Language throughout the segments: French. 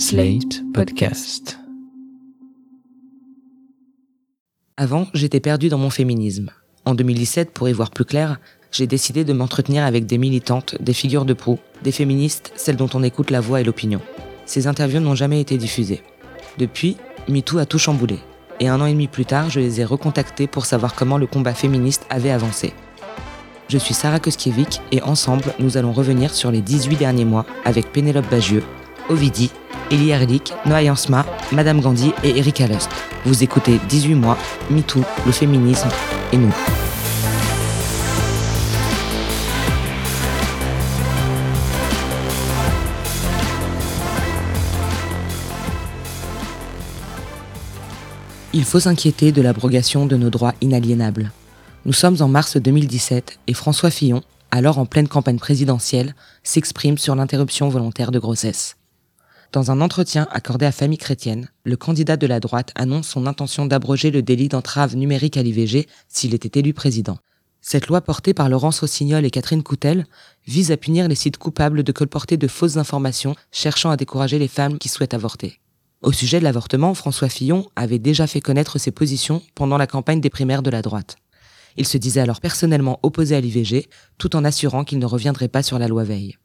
Slate Podcast. Avant, j'étais perdu dans mon féminisme. En 2017, pour y voir plus clair, j'ai décidé de m'entretenir avec des militantes, des figures de proue, des féministes, celles dont on écoute la voix et l'opinion. Ces interviews n'ont jamais été diffusées. Depuis, MeToo a tout chamboulé. Et un an et demi plus tard, je les ai recontactées pour savoir comment le combat féministe avait avancé. Je suis Sarah Koskiewicz et ensemble, nous allons revenir sur les 18 derniers mois avec Pénélope Bagieux, Ovidi, Elie Erlich, Noah Jansma, Madame Gandhi et Erika Lust. Vous écoutez 18 mois, MeToo, le féminisme et nous. Il faut s'inquiéter de l'abrogation de nos droits inaliénables. Nous sommes en mars 2017 et François Fillon, alors en pleine campagne présidentielle, s'exprime sur l'interruption volontaire de grossesse. Dans un entretien accordé à Famille Chrétienne, le candidat de la droite annonce son intention d'abroger le délit d'entrave numérique à l'IVG s'il était élu président. Cette loi portée par Laurence Rossignol et Catherine Coutel vise à punir les sites coupables de colporter de fausses informations cherchant à décourager les femmes qui souhaitent avorter. Au sujet de l'avortement, François Fillon avait déjà fait connaître ses positions pendant la campagne des primaires de la droite. Il se disait alors personnellement opposé à l'IVG, tout en assurant qu'il ne reviendrait pas sur la loi Veil.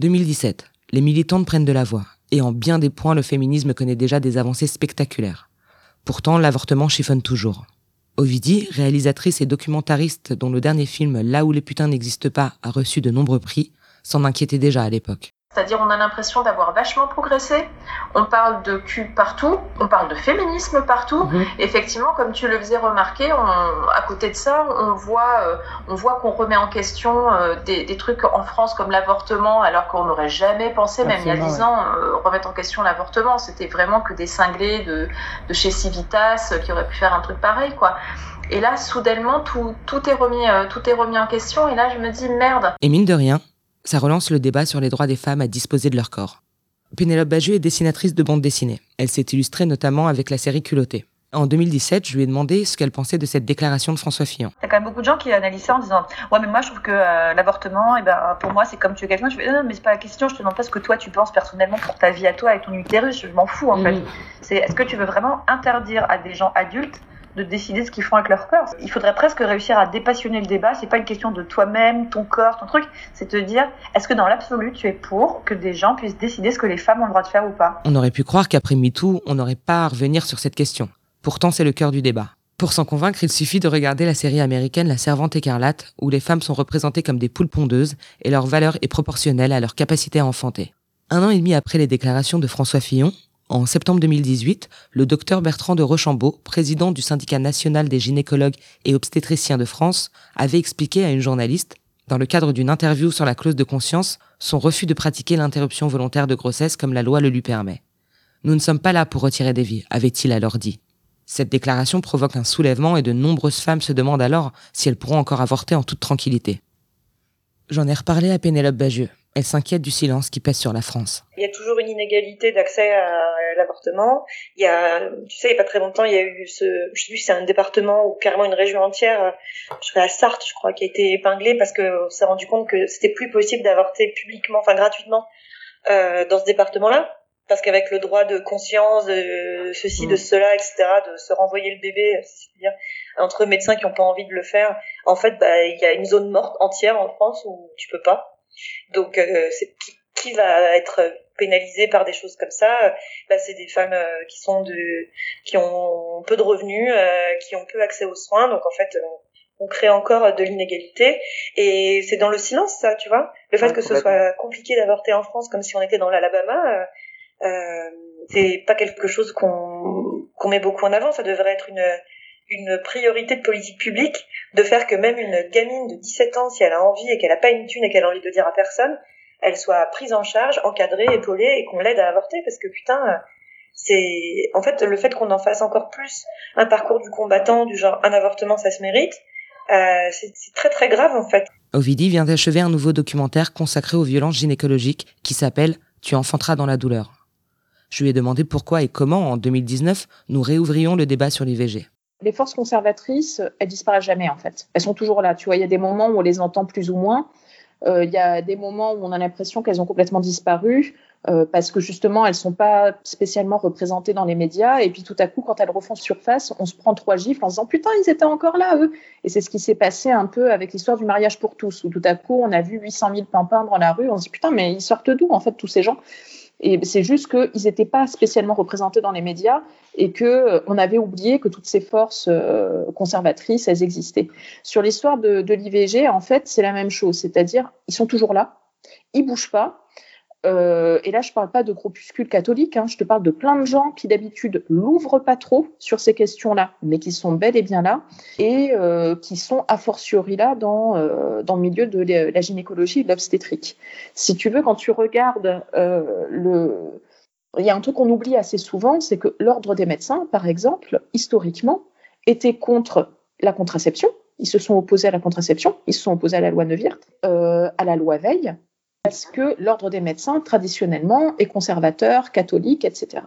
2017. Les militantes prennent de la voix, et en bien des points le féminisme connaît déjà des avancées spectaculaires. Pourtant, l'avortement chiffonne toujours. Ovidie, réalisatrice et documentariste dont le dernier film Là où les putains n'existent pas a reçu de nombreux prix, s'en inquiétait déjà à l'époque. C'est-à-dire on a l'impression d'avoir vachement progressé. On parle de cul partout, on parle de féminisme partout. Mhm. Effectivement, comme tu le faisais remarquer, on- à côté de ça, on voit, euh, on voit qu'on remet en question euh, des, des trucs en France comme l'avortement, alors qu'on n'aurait jamais pensé, même il y a dix ans, euh, remettre en question l'avortement. C'était vraiment que des cinglés de, de chez Civitas euh, qui auraient pu faire un truc pareil, quoi. Et là, soudainement, tout, tout est remis, euh, tout est remis en question. Et là, je me dis merde. Et mine de rien, ça relance le débat sur les droits des femmes à disposer de leur corps. Pénélope Bagieux est dessinatrice de bande dessinée. Elle s'est illustrée notamment avec la série Culottée. En 2017, je lui ai demandé ce qu'elle pensait de cette déclaration de François Fillon. Il y a quand même beaucoup de gens qui analysent ça en disant ouais mais moi je trouve que euh, l'avortement et ben pour moi c'est comme tuer quelqu'un je fais non mais c'est pas la question je te demande pas ce que toi tu penses personnellement pour ta vie à toi et ton utérus je m'en fous en fait c'est est-ce que tu veux vraiment interdire à des gens adultes de décider ce qu'ils font avec leur corps il faudrait presque réussir à dépassionner le débat c'est pas une question de toi-même ton corps ton truc c'est te dire est-ce que dans l'absolu tu es pour que des gens puissent décider ce que les femmes ont le droit de faire ou pas? On aurait pu croire qu'après MeToo, on n'aurait pas à revenir sur cette question. Pourtant, c'est le cœur du débat. Pour s'en convaincre, il suffit de regarder la série américaine La Servante écarlate, où les femmes sont représentées comme des poules pondeuses et leur valeur est proportionnelle à leur capacité à enfanter. Un an et demi après les déclarations de François Fillon, en septembre 2018, le docteur Bertrand de Rochambeau, président du syndicat national des gynécologues et obstétriciens de France, avait expliqué à une journaliste, dans le cadre d'une interview sur la clause de conscience, son refus de pratiquer l'interruption volontaire de grossesse comme la loi le lui permet. Nous ne sommes pas là pour retirer des vies, avait-il alors dit. Cette déclaration provoque un soulèvement et de nombreuses femmes se demandent alors si elles pourront encore avorter en toute tranquillité. J'en ai reparlé à Pénélope Bagieux. Elle s'inquiète du silence qui pèse sur la France. Il y a toujours une inégalité d'accès à l'avortement. Il y a, tu sais, il y a pas très longtemps, il y a eu ce, je sais plus si c'est un département ou carrément une région entière, je crois la Sarthe, je crois, qui a été épinglée parce que on s'est rendu compte que c'était plus possible d'avorter publiquement, enfin gratuitement, euh, dans ce département-là. Parce qu'avec le droit de conscience, de ceci, de Mm. cela, etc., de se renvoyer le bébé, si je puis dire, entre médecins qui n'ont pas envie de le faire, en fait, bah, il y a une zone morte entière en France où tu peux pas. Donc, euh, c'est qui, qui va être pénalisé par des choses comme ça bah, C'est des femmes euh, qui sont de, qui ont peu de revenus, euh, qui ont peu accès aux soins. Donc, en fait, on, on crée encore de l'inégalité. Et c'est dans le silence, ça, tu vois. Le fait Ouais, que ce soit compliqué d'avorter en France comme si on était dans l'Alabama, euh, euh, c'est pas quelque chose qu'on qu'on met beaucoup en avant. Ça devrait être une une priorité de politique publique de faire que même une gamine de 17 ans, si elle a envie et qu'elle a pas une thune et qu'elle a envie de dire à personne, elle soit prise en charge, encadrée, épaulée et qu'on l'aide à avorter parce que putain, euh, c'est en fait le fait qu'on en fasse encore plus un parcours du combattant du genre un avortement ça se mérite, euh, c'est très très grave en fait. Ovidie vient d'achever un nouveau documentaire consacré aux violences gynécologiques qui s'appelle Tu enfanteras dans la douleur. Je lui ai demandé pourquoi et comment, en 2019, nous réouvrions le débat sur l'IVG. Les forces conservatrices, elles disparaissent jamais en fait. Elles sont toujours là. Tu vois, il y a des moments où on les entend plus ou moins. Euh, Il y a des moments où on a l'impression qu'elles ont complètement disparu. Euh, parce que justement, elles sont pas spécialement représentées dans les médias. Et puis tout à coup, quand elles refont surface, on se prend trois gifles en se disant putain, ils étaient encore là, eux. Et c'est ce qui s'est passé un peu avec l'histoire du mariage pour tous, où tout à coup, on a vu 800 000 pimpins dans la rue. On se dit putain, mais ils sortent d'où en fait tous ces gens? Et c'est juste qu'ils n'étaient pas spécialement représentés dans les médias et que euh, on avait oublié que toutes ces forces euh, conservatrices, elles existaient. Sur l'histoire de, de l'IVG, en fait, c'est la même chose, c'est-à-dire ils sont toujours là, ils bougent pas euh, et là, je ne parle pas de groupuscules catholiques, hein, je te parle de plein de gens qui d'habitude l'ouvrent pas trop sur ces questions-là, mais qui sont bel et bien là et euh, qui sont a fortiori là dans, euh, dans le milieu de la gynécologie et de l'obstétrique. Si tu veux, quand tu regardes le... Il y a un truc qu'on oublie assez souvent, c'est que l'ordre des médecins, par exemple, historiquement, était contre la contraception. Ils se sont opposés à la contraception, ils se sont opposés à la loi Neuwirth, à la loi Veil, parce que l'ordre des médecins, traditionnellement, est conservateur, catholique, etc.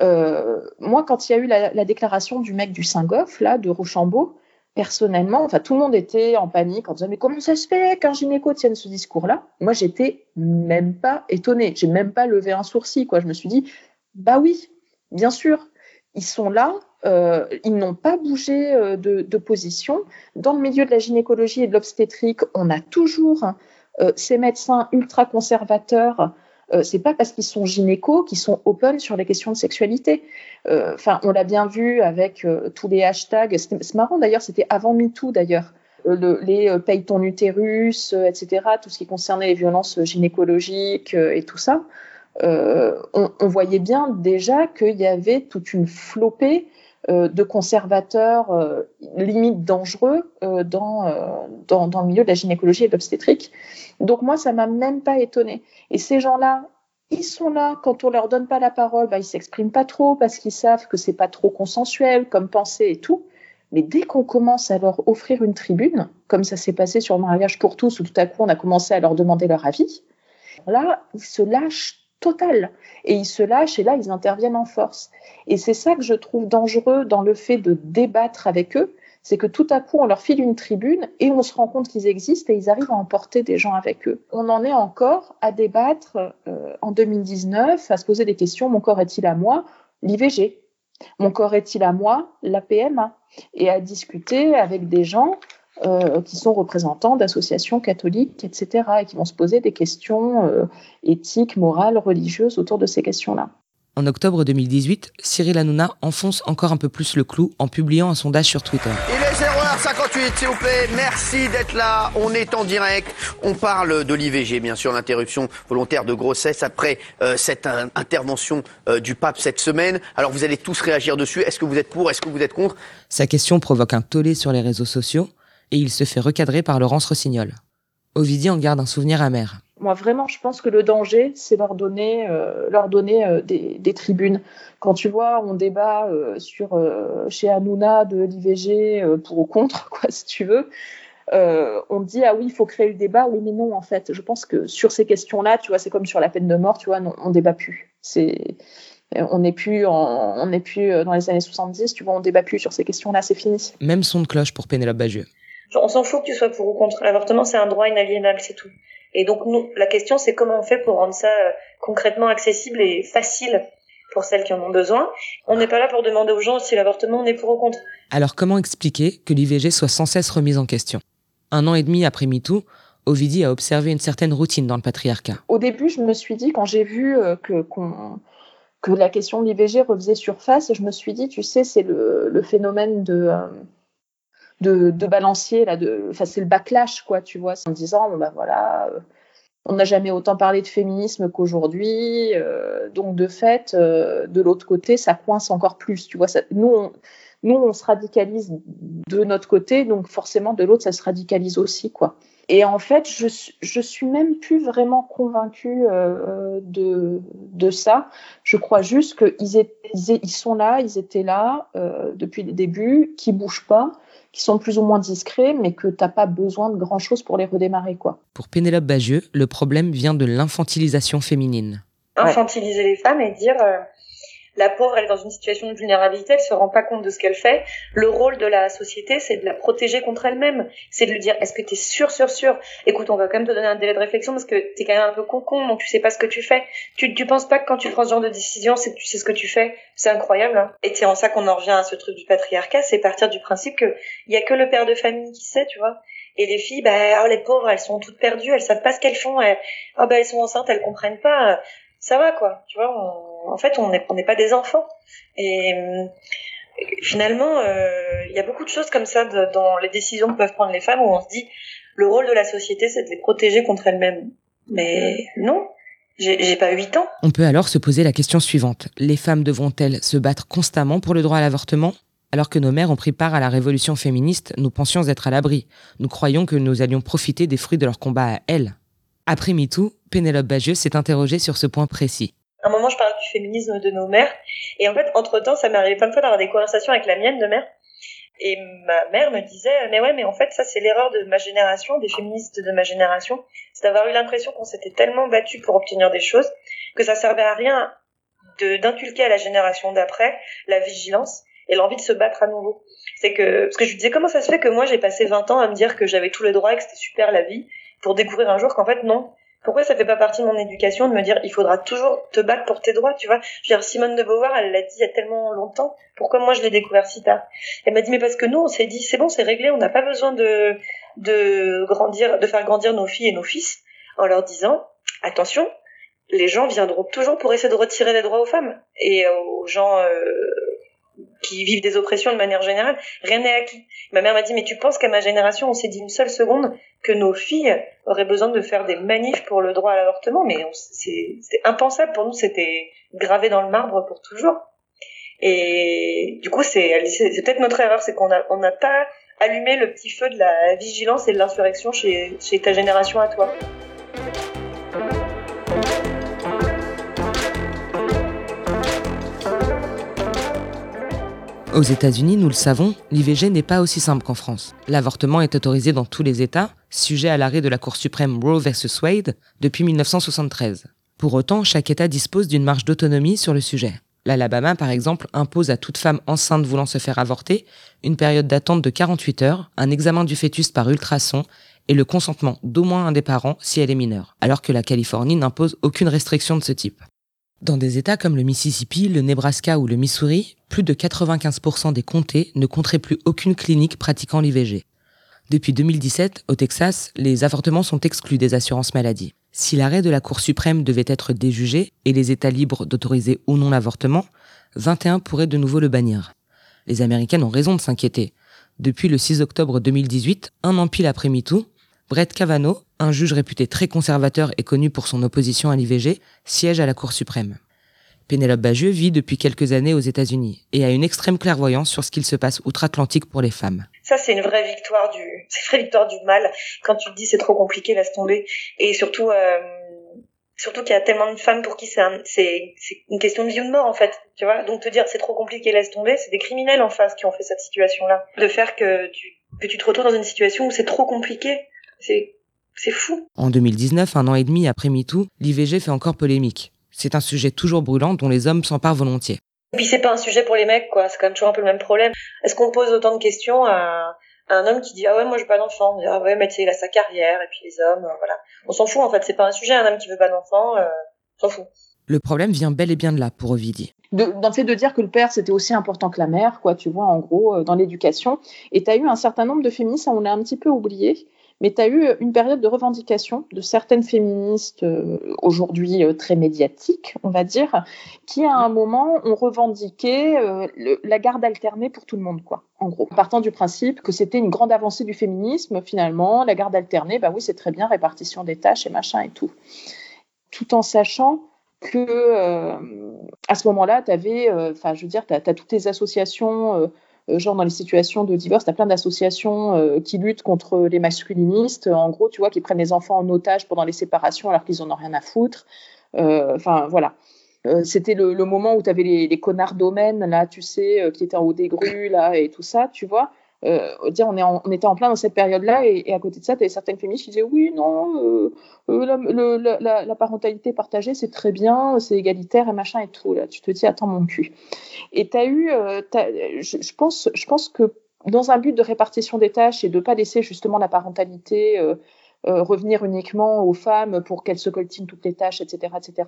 Euh, moi, quand il y a eu la, déclaration du mec du Saint-Goff, là, de Rochambeau, personnellement, enfin, tout le monde était en panique en disant Mais comment ça se fait qu'un gynéco tienne ce discours-là? Moi, j'étais même pas étonnée. J'ai même pas levé un sourcil, quoi. Je me suis dit Bah oui, bien sûr, ils sont là, euh, ils n'ont pas bougé euh, de, position. Dans le milieu de la gynécologie et de l'obstétrique, on a toujours ces médecins ultra conservateurs, euh, c'est pas parce qu'ils sont gynécos qu'ils sont open sur les questions de sexualité. Euh, enfin, on l'a bien vu avec tous les hashtags. C'est marrant d'ailleurs, c'était avant MeToo d'ailleurs. Le, les paye ton utérus, etc., tout ce qui concernait les violences gynécologiques et tout ça, on, voyait bien déjà qu'il y avait toute une flopée euh, de conservateurs euh, limite dangereux euh, dans, dans, dans, le milieu de la gynécologie et de l'obstétrique. Donc moi, ça m'a même pas étonnée. Et ces gens-là, ils sont là, quand on leur donne pas la parole, bah, ils s'expriment pas trop parce qu'ils savent que c'est pas trop consensuel comme pensée et tout. Mais dès qu'on commence à leur offrir une tribune, comme ça s'est passé sur le mariage pour tous, où tout à coup on a commencé à leur demander leur avis, là, ils se lâchent Et ils se lâchent et là, ils interviennent en force. Et c'est ça que je trouve dangereux dans le fait de débattre avec eux, c'est que tout à coup, on leur file une tribune et on se rend compte qu'ils existent et ils arrivent à emporter des gens avec eux. On en est encore à débattre euh, en 2019, à se poser des questions, mon corps est-il à moi? L'IVG. Mon corps est-il à moi? La PMA. Et à discuter avec des gens euh, qui sont représentants d'associations catholiques, etc., et qui vont se poser des questions euh, éthiques, morales, religieuses autour de ces questions-là. En octobre 2018, Cyril Hanouna enfonce encore un peu plus le clou en publiant un sondage sur Twitter. Il est 0h58, s'il vous plaît. Merci d'être là. On est en direct. On parle de l'IVG, bien sûr, l'interruption volontaire de grossesse après euh, cette intervention du pape cette semaine. Alors vous allez tous réagir dessus. Est-ce que vous êtes pour? Est-ce que vous êtes contre? Sa question provoque un tollé sur les réseaux sociaux et il se fait recadrer par Laurence Rossignol. Ovidie en garde un souvenir amer. Moi, vraiment, je pense que le danger, c'est leur donner, euh, leur donner euh, des, tribunes. Quand tu vois, on débat euh, sur chez Hanouna de l'IVG pour ou contre, quoi, si tu veux. on dit ah oui, il faut créer le débat. Oui, mais non, en fait, je pense que sur ces questions-là, tu vois, c'est comme sur la peine de mort, tu vois, non, on débat plus. C'est on n'est plus, on n'est plus dans les années 70, tu vois, on débat plus sur ces questions-là, c'est fini. Même son de cloche pour Pénélope Bagieux on s'en fout que tu sois pour ou contre. L'avortement, c'est un droit inaliénable, c'est tout. Et donc, nous, la question, c'est comment on fait pour rendre ça euh, concrètement accessible et facile pour celles qui en ont besoin. On n'est pas là pour demander aux gens si l'avortement on est pour ou contre. Alors, comment expliquer que l'IVG soit sans cesse remise en question? Un an et demi après MeToo, Ovidie a observé une certaine routine dans le patriarcat. Au début, je me suis dit, quand j'ai vu euh, que, que la question de l'IVG refaisait surface, je me suis dit, tu sais, c'est le, phénomène de... Euh, de, de balancier là de enfin c'est le backlash quoi tu vois en disant bon bah voilà euh, on n'a jamais autant parlé de féminisme qu'aujourd'hui euh, donc de fait euh, de l'autre côté ça coince encore plus tu vois ça, nous on, nous on se radicalise de notre côté donc forcément de l'autre ça se radicalise aussi quoi. Et en fait je je suis même plus vraiment convaincue de de ça. Je crois juste qu'ils ils, ils sont là ils étaient là depuis le début qui bougent pas qui sont plus ou moins discrets, mais que t'as pas besoin de grand chose pour les redémarrer, quoi. Pour Pénélope Bagieux, le problème vient de l'infantilisation féminine. Infantiliser les femmes et dire, euh, la pauvre, elle est dans une situation de vulnérabilité, elle se rend pas compte de ce qu'elle fait. Le rôle de la société, c'est de la protéger contre elle-même. C'est de lui dire, est-ce que tu es sûr, sûr, sûr? Écoute, on va quand même te donner un délai de réflexion parce que tu es quand même un peu con-con, donc tu sais pas ce que tu fais. Tu, tu penses pas que quand tu prends ce genre de décision, c'est que tu sais ce que tu fais C'est incroyable. Hein Et c'est en ça qu'on en revient à ce truc du patriarcat, c'est partir du principe que y a que le père de famille qui sait, tu vois. Et les filles, bah, oh, les pauvres, elles sont toutes perdues, elles savent pas ce qu'elles font, elles, oh, bah, elles sont enceintes, elles comprennent pas. Ça va, quoi. Tu vois, en fait, on n'est on pas des enfants. Et euh, finalement, euh, il y a beaucoup de choses comme ça de, dans les décisions que peuvent prendre les femmes où on se dit, le rôle de la société, c'est de les protéger contre elles-mêmes. Mais non, j'ai pas 8 ans. On peut alors se poser la question suivante. Les femmes devront-elles se battre constamment pour le droit à l'avortement? Alors que nos mères ont pris part à la révolution féministe, nous pensions être à l'abri. Nous croyions que nous allions profiter des fruits de leur combat à elles. Après MeToo, Pénélope Bagieux s'est interrogée sur ce point précis. Un moment, je parle du féminisme de nos mères. Et en fait, entre-temps, ça m'est arrivé plein de fois d'avoir des conversations avec la mienne de mère. Et ma mère me disait, mais ouais, mais en fait, ça, c'est l'erreur de ma génération, des féministes de ma génération. C'est d'avoir eu l'impression qu'on s'était tellement battu pour obtenir des choses que ça servait à rien d'inculquer à la génération d'après la vigilance et l'envie de se battre à nouveau. C'est que, parce que je disais, comment ça se fait que moi j'ai passé 20 ans à me dire que j'avais tous les droits et que c'était super la vie, pour découvrir un jour qu'en fait non. Pourquoi ça fait pas partie de mon éducation de me dire, il faudra toujours te battre pour tes droits, tu vois? Je veux dire, Simone de Beauvoir, elle l'a dit il y a tellement longtemps. Pourquoi moi je l'ai découvert si tard? Elle m'a dit, mais parce que nous, on s'est dit, c'est bon, c'est réglé, on n'a pas besoin de, de grandir, de faire grandir nos filles et nos fils en leur disant, attention, les gens viendront toujours pour essayer de retirer les droits aux femmes et aux gens euh, qui vivent des oppressions de manière générale, rien n'est acquis. Ma mère m'a dit, mais tu penses qu'à ma génération, on s'est dit une seule seconde que nos filles auraient besoin de faire des manifs pour le droit à l'avortement, mais c'est impensable pour nous, c'était gravé dans le marbre pour toujours. Et du coup, c'est peut-être notre erreur, c'est qu'on n'a on n'a pas allumé le petit feu de la vigilance et de l'insurrection chez, chez ta génération à toi. Aux États-Unis, nous le savons, l'IVG n'est pas aussi simple qu'en France. L'avortement est autorisé dans tous les États, sujet à l'arrêt de la Cour suprême Roe vs Wade depuis 1973. Pour autant, chaque État dispose d'une marge d'autonomie sur le sujet. L'Alabama, par exemple, impose à toute femme enceinte voulant se faire avorter une période d'attente de 48 heures, un examen du fœtus par ultrason et le consentement d'au moins un des parents si elle est mineure, alors que la Californie n'impose aucune restriction de ce type. Dans des États comme le Mississippi, le Nebraska ou le Missouri, plus de 95% des comtés ne compteraient plus aucune clinique pratiquant l'IVG. Depuis 2017, au Texas, les avortements sont exclus des assurances maladie. Si l'arrêt de la Cour suprême devait être déjugé et les États libres d'autoriser ou non l'avortement, 21 pourraient de nouveau le bannir. Les Américaines ont raison de s'inquiéter. Depuis le 6 octobre 2018, un an pile après MeToo, Brett Kavanaugh, un juge réputé très conservateur et connu pour son opposition à l'IVG, siège à la Cour suprême. Pénélope Bagieux vit depuis quelques années aux États-Unis et a une extrême clairvoyance sur ce qu'il se passe outre-Atlantique pour les femmes. Ça, c'est une vraie victoire du, mal. Quand tu te dis c'est trop compliqué, laisse tomber. Et surtout, euh, surtout qu'il y a tellement de femmes pour qui c'est, une question de vie ou de mort en fait. Tu donc te dire c'est trop compliqué, laisse tomber, c'est des criminels en face qui ont fait cette situation-là. De faire que tu que tu te retrouves dans une situation où c'est trop compliqué c'est fou. En 2019, un an et demi après MeToo, l'IVG fait encore polémique. C'est un sujet toujours brûlant dont les hommes s'emparent volontiers. Et puis c'est pas un sujet pour les mecs, quoi. C'est quand même toujours un peu le même problème. Est-ce qu'on pose autant de questions à, un homme qui dit ah ouais moi je veux pas d'enfant, ah ouais mais tu sais il a sa carrière et puis les hommes, euh, voilà. On s'en fout en fait. C'est pas un sujet un homme qui veut pas d'enfant, euh, s'en fout. Le problème vient bel et bien de là pour Ovidie. dans le fait de dire que le père c'était aussi important que la mère, quoi, tu vois, en gros, euh, dans l'éducation. Et tu as eu un certain nombre de féministes, on a un petit peu oublié, mais tu as eu une période de revendication de certaines féministes euh, aujourd'hui euh, très médiatiques, on va dire, qui à un moment ont revendiqué euh, la garde alternée pour tout le monde, quoi. En gros, partant du principe que c'était une grande avancée du féminisme, finalement, la garde alternée, bah oui, c'est très bien, répartition des tâches et machin et tout. Tout en sachant que à ce moment-là, tu avais, enfin, je veux dire, tu as, toutes les associations euh, genre dans les situations de divorce, tu as plein d'associations euh, qui luttent contre les masculinistes, en gros, tu vois, qui prennent les enfants en otage pendant les séparations alors qu'ils en ont rien à foutre. Euh, enfin, voilà. C'était le, moment où tu avais les, les, connards domaines, là, tu sais, qui étaient en haut des grues, là, et tout ça, tu vois. Euh, on, était en plein dans cette période-là, et, à côté de ça, tu certaines féministes qui disaient oui, non, euh, euh, la, parentalité partagée, c'est très bien, c'est égalitaire et machin et tout. Là, tu te dis, attends mon cul. Et tu as eu, je, pense, pense que dans un but de répartition des tâches et de pas laisser justement la parentalité revenir uniquement aux femmes pour qu'elles se coltinent toutes les tâches, etc., etc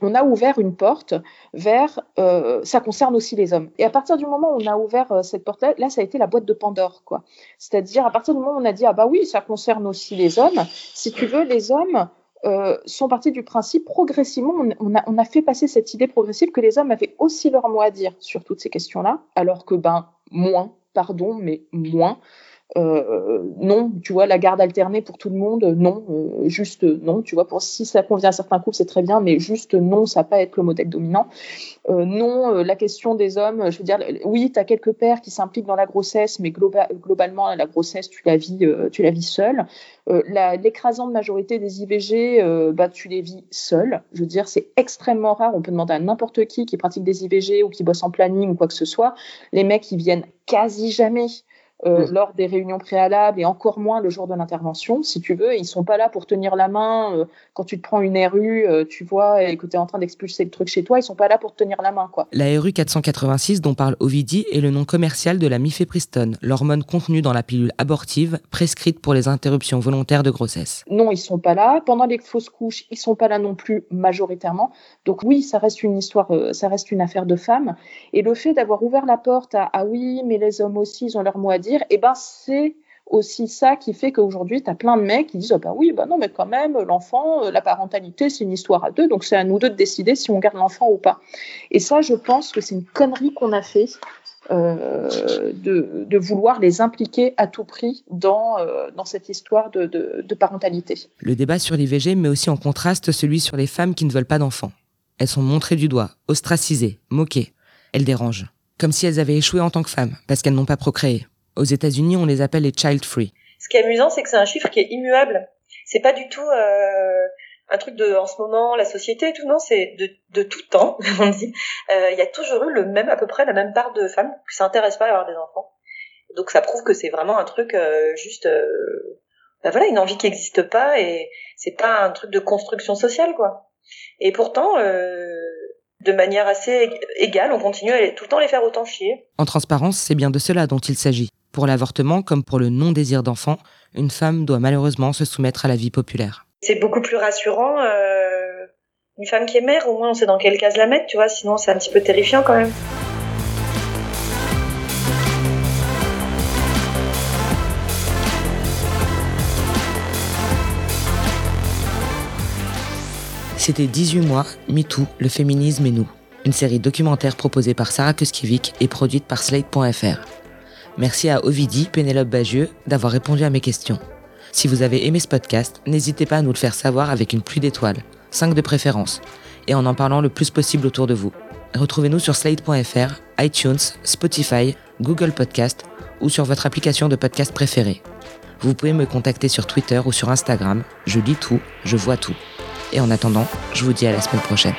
on a ouvert une porte vers, euh, ça concerne aussi les hommes. Et à partir du moment où on a ouvert euh, cette porte-là, là, ça a été la boîte de Pandore, quoi. C'est-à-dire, à partir du moment où on a dit, ah bah oui, ça concerne aussi les hommes, si tu veux, les hommes euh, sont partis du principe, progressivement, on, a, on a fait passer cette idée progressive que les hommes avaient aussi leur mot à dire sur toutes ces questions-là, alors que, ben, moins, pardon, mais moins. Euh, non, tu vois, la garde alternée pour tout le monde, non, euh, juste non, tu vois, pour si ça convient à certains couples, c'est très bien, mais juste non, ça va pas être le modèle dominant. Euh, non, la question des hommes, je veux dire, oui, tu as quelques pères qui s'impliquent dans la grossesse, mais globalement, la grossesse, tu la vis, tu la vis seule. L'écrasante majorité des IVG, bah, tu les vis seul. Je veux dire, c'est extrêmement rare. On peut demander à n'importe qui qui pratique des IVG ou qui bosse en planning ou quoi que ce soit. Les mecs, ils viennent quasi jamais euh, mm. lors des réunions préalables et encore moins le jour de l'intervention, si tu veux. Ils sont pas là pour tenir la main euh, quand tu te prends une RU, euh, tu vois, et que tu es en train d'expulser le truc chez toi. Ils sont pas là pour te tenir la main, quoi. La RU 486 dont parle Ovidie est le nom commercial de la mifepristone, l'hormone contenue dans la pilule abortive prescrite pour les interruptions volontaires de grossesse. Non, ils sont pas là. Pendant les fausses couches, ils sont pas là non plus majoritairement. Donc oui, ça reste une histoire, ça reste une affaire de femmes. Et le fait d'avoir ouvert la porte à ah oui, mais les hommes aussi, ils ont leur mot à dire et eh ben c'est aussi ça qui fait qu'aujourd'hui, tu as plein de mecs qui disent oh bah oui, bah non, mais quand même, l'enfant, euh, la parentalité, c'est une histoire à deux, donc c'est à nous deux de décider si on garde l'enfant ou pas. Et ça, je pense que c'est une connerie qu'on a fait. Euh, de, vouloir les impliquer à tout prix dans, euh, dans cette histoire de, de parentalité. Le débat sur l'IVG met aussi en contraste celui sur les femmes qui ne veulent pas d'enfants. Elles sont montrées du doigt, ostracisées, moquées. Elles dérangent. Comme si elles avaient échoué en tant que femmes, parce qu'elles n'ont pas procréé. Aux États-Unis, on les appelle les child free. Ce qui est amusant, c'est que c'est un chiffre qui est immuable. C'est pas du tout euh, un truc de en ce moment la société et tout. Non, c'est de, de tout temps. On dit, euh, il y a toujours eu le même à peu près la même part de femmes qui s'intéressent pas à avoir des enfants. Donc ça prouve que c'est vraiment un truc euh, juste, ben voilà, une envie qui n'existe pas et c'est pas un truc de construction sociale quoi. Et pourtant de manière assez égale, on continue à tout le temps les faire autant chier. En transparence, c'est bien de cela dont il s'agit. Pour l'avortement, comme pour le non-désir d'enfant, une femme doit malheureusement se soumettre à la vie populaire. C'est beaucoup plus rassurant. Euh, une femme qui est mère, au moins on sait dans quelle case la mettre, tu vois, sinon c'est un petit peu terrifiant quand même. C'était 18 mois, MeToo, le féminisme et nous. Une série documentaire proposée par Sarah Kuskiewicz et produite par Slate.fr. Merci à Ovidie, Pénélope Bagieux d'avoir répondu à mes questions. Si vous avez aimé ce podcast, n'hésitez pas à nous le faire savoir avec une pluie d'étoiles, 5 de préférence, et en en parlant le plus possible autour de vous. Retrouvez-nous sur slate.fr, iTunes, Spotify, Google Podcast ou sur votre application de podcast préférée. Vous pouvez me contacter sur Twitter ou sur Instagram. Je lis tout, je vois tout. Et en attendant, je vous dis à la semaine prochaine.